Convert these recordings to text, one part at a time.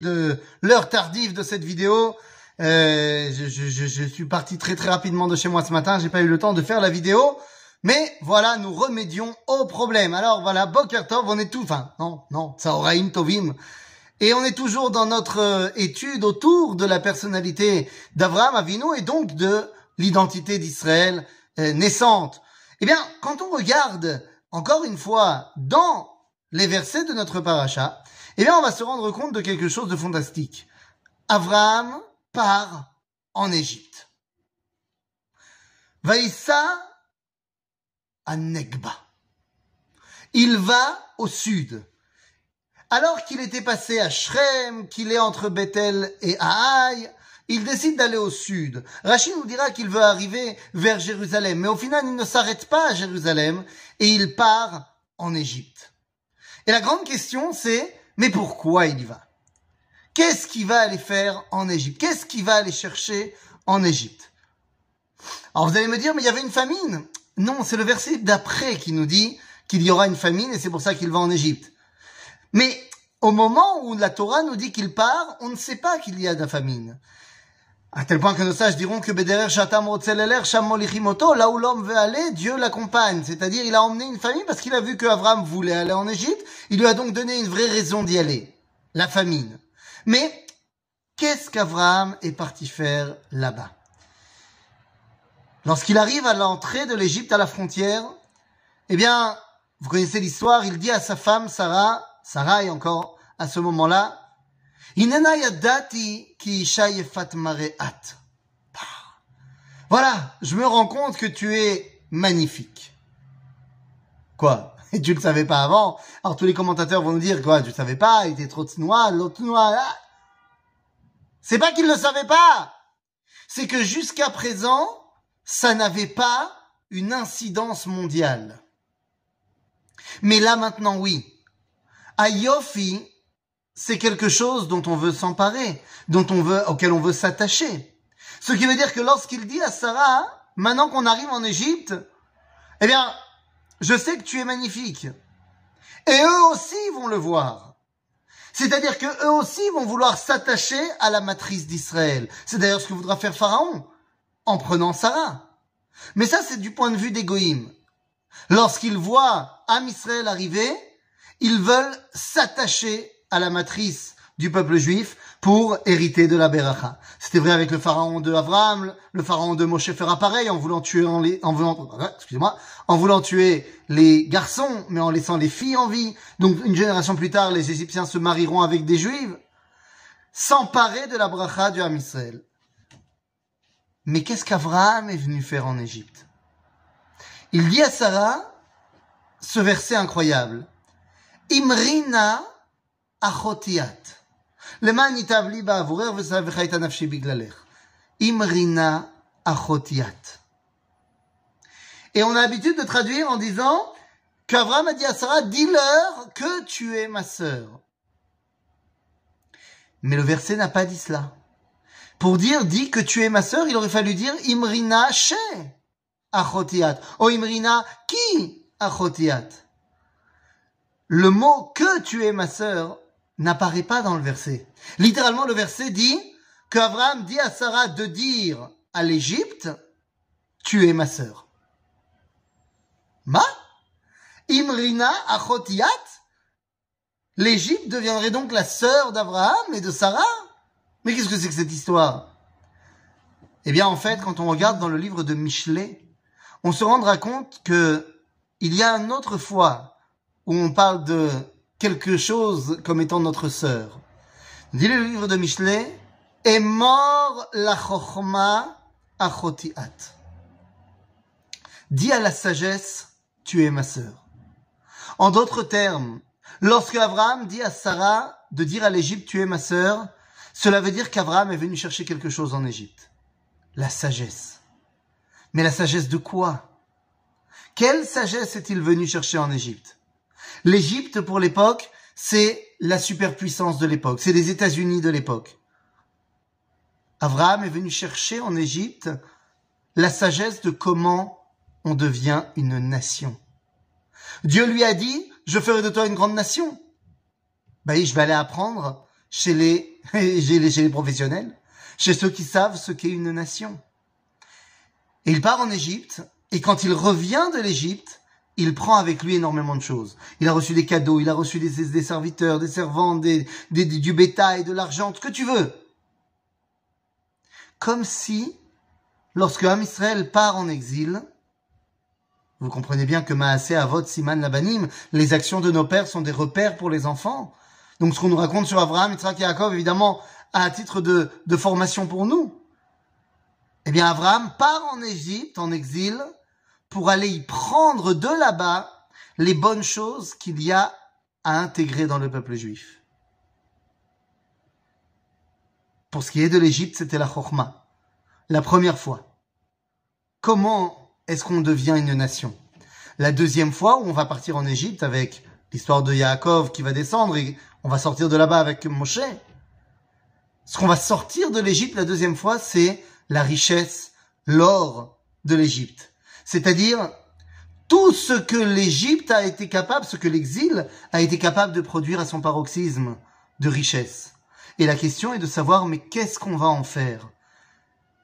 de l'heure tardive de cette vidéo. Euh, je, je, je, suis parti très très rapidement de chez moi ce matin, j'ai pas eu le temps de faire la vidéo. Mais voilà, nous remédions au problème. Alors voilà, Boker Tov, on est tout, enfin, non, non, une Tovim. Et on est toujours dans notre euh, étude autour de la personnalité d'Avraham Avinu et donc de l'identité d'Israël euh, naissante. Eh bien, quand on regarde, encore une fois, dans les versets de notre paracha, eh bien, on va se rendre compte de quelque chose de fantastique. Abraham part en Égypte. Vaïssa à Negba. Il va au sud. Alors qu'il était passé à Shrem, qu'il est entre Bethel et Haï, il décide d'aller au sud. Rachid nous dira qu'il veut arriver vers Jérusalem, mais au final, il ne s'arrête pas à Jérusalem et il part en Égypte. Et la grande question, c'est mais pourquoi il y va? Qu'est-ce qu'il va aller faire en Égypte? Qu'est-ce qu'il va aller chercher en Égypte? Alors vous allez me dire, mais il y avait une famine. Non, c'est le verset d'après qui nous dit qu'il y aura une famine et c'est pour ça qu'il va en Égypte. Mais au moment où la Torah nous dit qu'il part, on ne sait pas qu'il y a de la famine. À tel point que nos sages diront que Bederer Shatam Shamolichimoto, là où l'homme veut aller, Dieu l'accompagne. C'est-à-dire, il a emmené une famille parce qu'il a vu que Avram voulait aller en Égypte. Il lui a donc donné une vraie raison d'y aller. La famine. Mais, qu'est-ce qu'Avraham est parti faire là-bas? Lorsqu'il arrive à l'entrée de l'Égypte à la frontière, eh bien, vous connaissez l'histoire, il dit à sa femme, Sarah, Sarah est encore à ce moment-là, voilà, je me rends compte que tu es magnifique. Quoi? Et tu le savais pas avant? Alors tous les commentateurs vont nous dire quoi Tu le savais pas Il était trop noir, l'autre noir. Ah C'est pas qu'il ne le savait pas. C'est que jusqu'à présent, ça n'avait pas une incidence mondiale. Mais là maintenant, oui. Ayofi, c'est quelque chose dont on veut s'emparer, dont on veut, auquel on veut s'attacher. Ce qui veut dire que lorsqu'il dit à Sarah, maintenant qu'on arrive en Égypte, eh bien, je sais que tu es magnifique. Et eux aussi vont le voir. C'est-à-dire que eux aussi vont vouloir s'attacher à la matrice d'Israël. C'est d'ailleurs ce que voudra faire Pharaon en prenant Sarah. Mais ça, c'est du point de vue d'Égoïm. Lorsqu'ils voient Am Israël arriver, ils veulent s'attacher à la matrice du peuple juif pour hériter de la Beracha. C'était vrai avec le pharaon de Abraham, le pharaon de Moshe fera pareil en voulant tuer en, les, en voulant, excusez-moi, en voulant tuer les garçons, mais en laissant les filles en vie. Donc une génération plus tard, les Égyptiens se marieront avec des Juifs, s'emparer de la bracha du Ham Israël. Mais qu'est-ce qu'Abraham est venu faire en Égypte? Il dit à Sarah ce verset incroyable. Imrina achotiat. למען ייטב לי בעבורך וסבך נפשי בגללך. Imrina achotiat. Et on a l'habitude de traduire en disant qu'Abraham a dit à Sarah, dis-leur que tu es ma sœur. Mais le verset n'a pas dit cela. Pour dire, dis que tu es ma sœur, il aurait fallu dire Imrina she achotiat. ou Imrina qui achotiat. Le mot que tu es ma sœur n'apparaît pas dans le verset. Littéralement, le verset dit qu'Abraham dit à Sarah de dire à l'Égypte, tu es ma sœur. Ma? Imrina achotiat? L'Égypte deviendrait donc la sœur d'Abraham et de Sarah? Mais qu'est-ce que c'est que cette histoire? Eh bien, en fait, quand on regarde dans le livre de Michelet, on se rendra compte que il y a une autre fois où on parle de quelque chose comme étant notre sœur. Dit le livre de Michelet, est mort la chokhma achotiat. Dis à la sagesse, tu es ma sœur. En d'autres termes, lorsque Abraham dit à Sarah de dire à l'Égypte, tu es ma sœur, cela veut dire qu'Abraham est venu chercher quelque chose en Égypte. La sagesse. Mais la sagesse de quoi? Quelle sagesse est-il venu chercher en Égypte? L'Égypte, pour l'époque, c'est la superpuissance de l'époque, c'est les États-Unis de l'époque. Abraham est venu chercher en Égypte la sagesse de comment on devient une nation. Dieu lui a dit, je ferai de toi une grande nation. Ben je vais aller apprendre chez les, chez chez les professionnels, chez ceux qui savent ce qu'est une nation. Et il part en Égypte, et quand il revient de l'Égypte, il prend avec lui énormément de choses. Il a reçu des cadeaux, il a reçu des, serviteurs, des servantes, des, des, du bétail, de l'argent, ce que tu veux. Comme si, lorsque Am Israël part en exil, vous comprenez bien que Maasé Avot Siman Labanim, les actions de nos pères sont des repères pour les enfants. Donc ce qu'on nous raconte sur Abraham, Yitzhak et Yaakov, évidemment, à titre de, de formation pour nous. Eh bien, Abraham part en Égypte, en exil, pour aller y prendre de là-bas les bonnes choses qu'il y a à intégrer dans le peuple juif. Pour ce qui est de l'Égypte, c'était la Chorma. La première fois. Comment est-ce qu'on devient une nation? La deuxième fois où on va partir en Égypte avec l'histoire de Yaakov qui va descendre et on va sortir de là-bas avec Moshe. Ce qu'on va sortir de l'Égypte la deuxième fois, c'est la richesse, l'or de l'Égypte. C'est-à-dire tout ce que l'Égypte a été capable, ce que l'exil a été capable de produire à son paroxysme de richesse. Et la question est de savoir, mais qu'est-ce qu'on va en faire?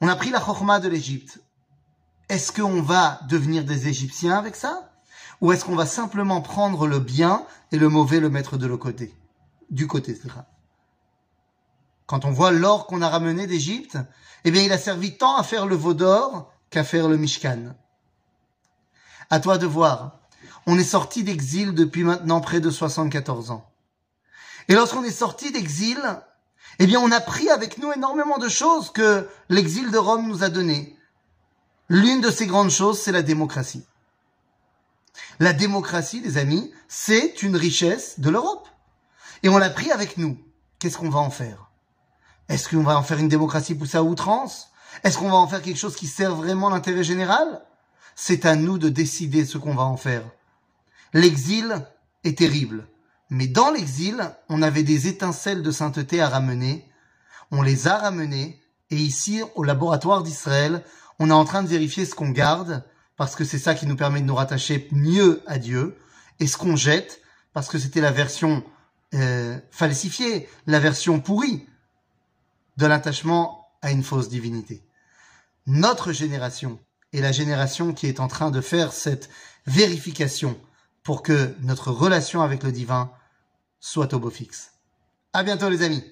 On a pris la chorma de l'Égypte. Est-ce qu'on va devenir des Égyptiens avec ça? Ou est-ce qu'on va simplement prendre le bien et le mauvais le mettre de l'autre côté Du côté, Quand on voit l'or qu'on a ramené d'Égypte, eh bien, il a servi tant à faire le veau d'or qu'à faire le Mishkan. À toi de voir. On est sorti d'exil depuis maintenant près de 74 ans. Et lorsqu'on est sorti d'exil, eh bien, on a pris avec nous énormément de choses que l'exil de Rome nous a données. L'une de ces grandes choses, c'est la démocratie. La démocratie, les amis, c'est une richesse de l'Europe. Et on l'a pris avec nous. Qu'est-ce qu'on va en faire? Est-ce qu'on va en faire une démocratie poussée à outrance? Est-ce qu'on va en faire quelque chose qui sert vraiment l'intérêt général? C'est à nous de décider ce qu'on va en faire. L'exil est terrible. Mais dans l'exil, on avait des étincelles de sainteté à ramener. On les a ramenées. Et ici, au laboratoire d'Israël, on est en train de vérifier ce qu'on garde, parce que c'est ça qui nous permet de nous rattacher mieux à Dieu, et ce qu'on jette, parce que c'était la version euh, falsifiée, la version pourrie de l'attachement à une fausse divinité. Notre génération est la génération qui est en train de faire cette vérification pour que notre relation avec le divin soit au beau fixe. À bientôt les amis.